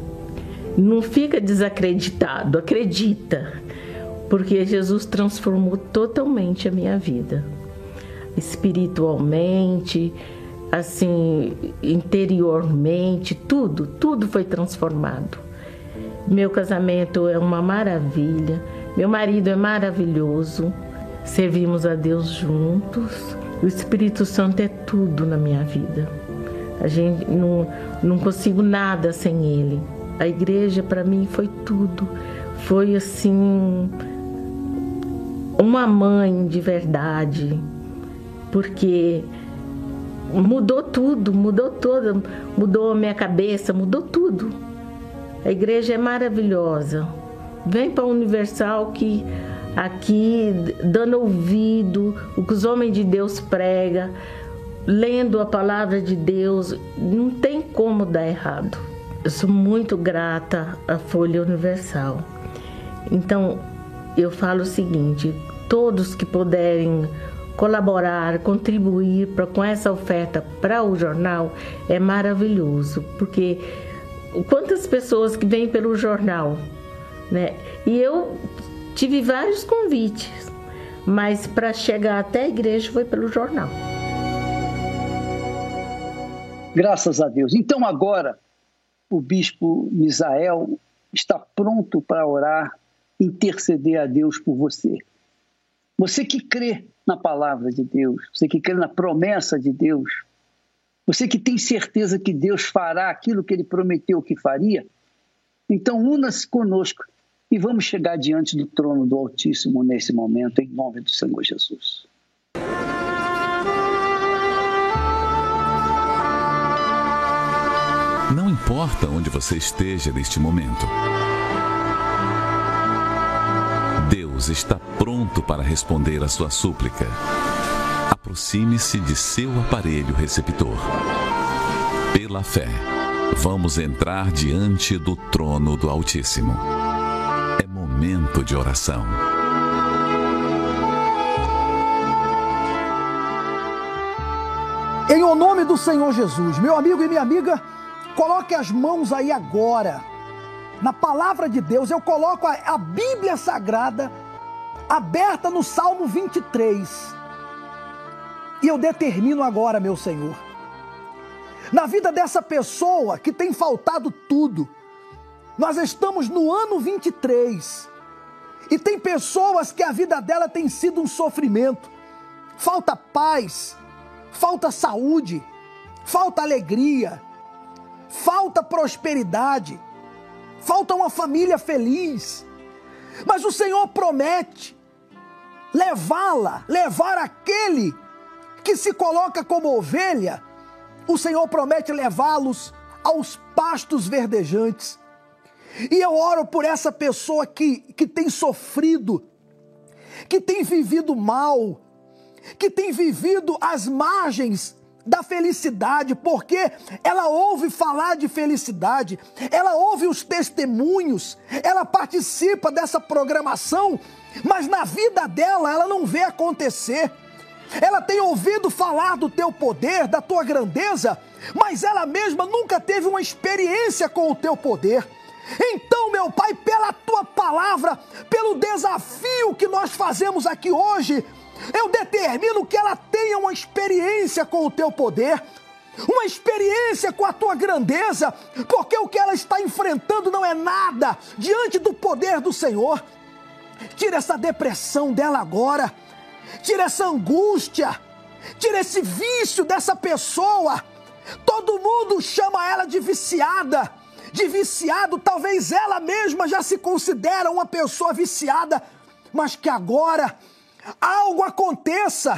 S8: não fica desacreditado, acredita porque Jesus transformou totalmente a minha vida, espiritualmente, assim, interiormente, tudo, tudo foi transformado. Meu casamento é uma maravilha, meu marido é maravilhoso, servimos a Deus juntos. O Espírito Santo é tudo na minha vida. A gente não, não consigo nada sem ele. A igreja para mim foi tudo. Foi assim uma mãe de verdade, porque mudou tudo, mudou tudo, mudou a minha cabeça, mudou tudo. A igreja é maravilhosa. Vem para a Universal que aqui dando ouvido o que os homens de Deus pregam, lendo a palavra de Deus, não tem como dar errado. Eu sou muito grata à Folha Universal. Então, eu falo o seguinte: todos que puderem colaborar, contribuir pra, com essa oferta para o jornal é maravilhoso, porque quantas pessoas que vêm pelo jornal, né? E eu tive vários convites, mas para chegar até a igreja foi pelo jornal.
S2: Graças a Deus. Então agora o bispo Misael está pronto para orar, interceder a Deus por você. Você que crê na palavra de Deus, você que crê na promessa de Deus, você que tem certeza que Deus fará aquilo que ele prometeu que faria, então una-se conosco e vamos chegar diante do trono do Altíssimo nesse momento, em nome do Senhor Jesus.
S3: Não importa onde você esteja neste momento. Deus está pronto para responder a sua súplica. Aproxime-se de seu aparelho receptor. Pela fé, vamos entrar diante do trono do Altíssimo. É momento de oração.
S9: Em o nome do Senhor Jesus, meu amigo e minha amiga, Coloque as mãos aí agora. Na palavra de Deus, eu coloco a, a Bíblia Sagrada aberta no Salmo 23. E eu determino agora, meu Senhor, na vida dessa pessoa que tem faltado tudo, nós estamos no ano 23 e tem pessoas que a vida dela tem sido um sofrimento. Falta paz, falta saúde, falta alegria, falta prosperidade, falta uma família feliz. Mas o Senhor promete levá-la, levar aquele que se coloca como ovelha, o Senhor promete levá-los aos pastos verdejantes. E eu oro por essa pessoa que, que tem sofrido, que tem vivido mal, que tem vivido às margens da felicidade, porque ela ouve falar de felicidade, ela ouve os testemunhos, ela participa dessa programação, mas na vida dela ela não vê acontecer. Ela tem ouvido falar do teu poder, da tua grandeza, mas ela mesma nunca teve uma experiência com o teu poder. Então, meu Pai, pela tua palavra, pelo desafio que nós fazemos aqui hoje, eu determino que ela tenha uma experiência com o teu poder, uma experiência com a tua grandeza, porque o que ela está enfrentando não é nada diante do poder do Senhor. Tira essa depressão dela agora, tira essa angústia, tira esse vício dessa pessoa. Todo mundo chama ela de viciada, de viciado, talvez ela mesma já se considera uma pessoa viciada, mas que agora algo aconteça.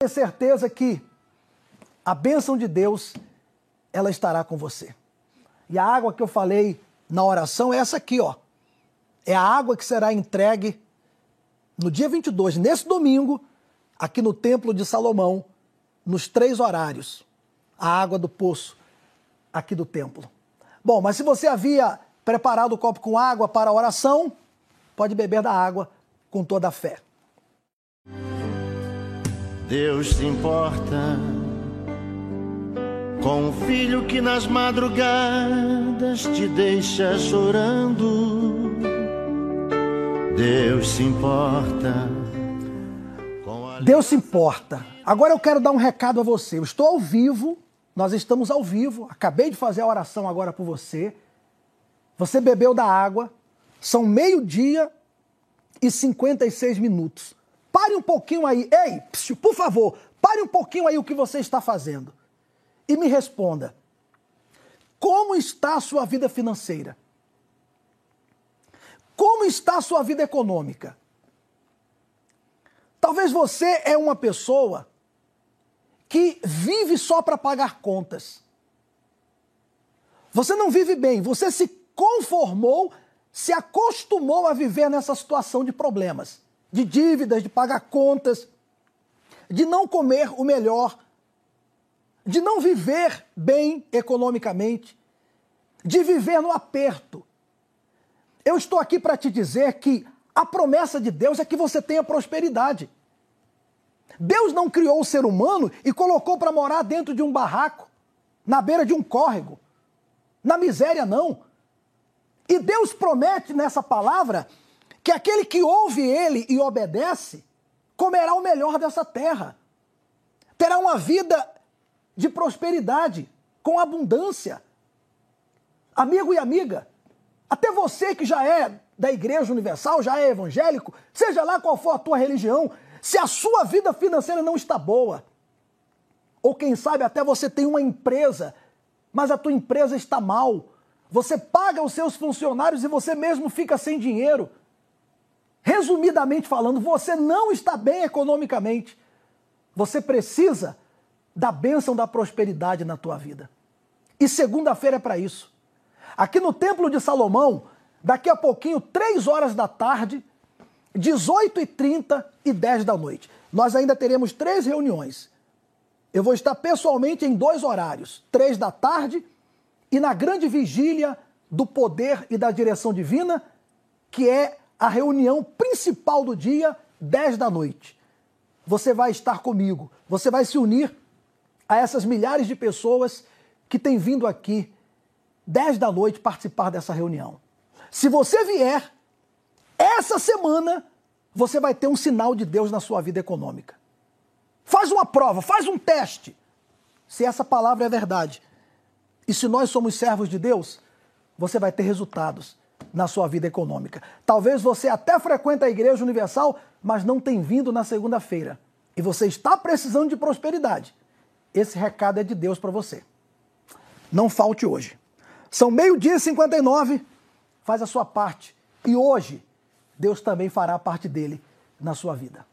S9: Ter certeza que a bênção de Deus, ela estará com você. E a água que eu falei na oração é essa aqui, ó. É a água que será entregue no dia 22, nesse domingo, aqui no Templo de Salomão, nos três horários. A água do poço aqui do templo. Bom, mas se você havia preparado o copo com água para a oração, pode beber da água com toda a fé.
S10: Deus se importa com um filho que nas madrugadas te deixa chorando. Deus se importa.
S9: Deus se importa. Agora eu quero dar um recado a você. Eu estou ao vivo, nós estamos ao vivo. Acabei de fazer a oração agora por você. Você bebeu da água. São meio-dia e 56 minutos. Pare um pouquinho aí. Ei, por favor, pare um pouquinho aí o que você está fazendo. E me responda. Como está a sua vida financeira? Como está a sua vida econômica? Talvez você é uma pessoa que vive só para pagar contas. Você não vive bem, você se conformou, se acostumou a viver nessa situação de problemas, de dívidas, de pagar contas, de não comer o melhor, de não viver bem economicamente, de viver no aperto. Eu estou aqui para te dizer que a promessa de Deus é que você tenha prosperidade. Deus não criou o ser humano e colocou para morar dentro de um barraco, na beira de um córrego, na miséria, não. E Deus promete nessa palavra que aquele que ouve ele e obedece comerá o melhor dessa terra, terá uma vida de prosperidade, com abundância. Amigo e amiga, até você que já é da Igreja Universal, já é evangélico, seja lá qual for a tua religião, se a sua vida financeira não está boa, ou quem sabe até você tem uma empresa, mas a tua empresa está mal, você paga os seus funcionários e você mesmo fica sem dinheiro. Resumidamente falando, você não está bem economicamente. Você precisa da bênção da prosperidade na tua vida. E segunda-feira é para isso. Aqui no Templo de Salomão, daqui a pouquinho, três horas da tarde, 18h30 e 10 da noite. Nós ainda teremos três reuniões. Eu vou estar pessoalmente em dois horários: três da tarde e na grande vigília do poder e da direção divina, que é a reunião principal do dia, 10 da noite. Você vai estar comigo, você vai se unir a essas milhares de pessoas que têm vindo aqui 10 da noite participar dessa reunião. Se você vier, essa semana você vai ter um sinal de Deus na sua vida econômica. Faz uma prova, faz um teste. Se essa palavra é verdade. E se nós somos servos de Deus, você vai ter resultados na sua vida econômica. Talvez você até frequente a Igreja Universal, mas não tem vindo na segunda-feira. E você está precisando de prosperidade. Esse recado é de Deus para você. Não falte hoje. São meio-dia e 59. Faz a sua parte. E hoje Deus também fará parte dele na sua vida.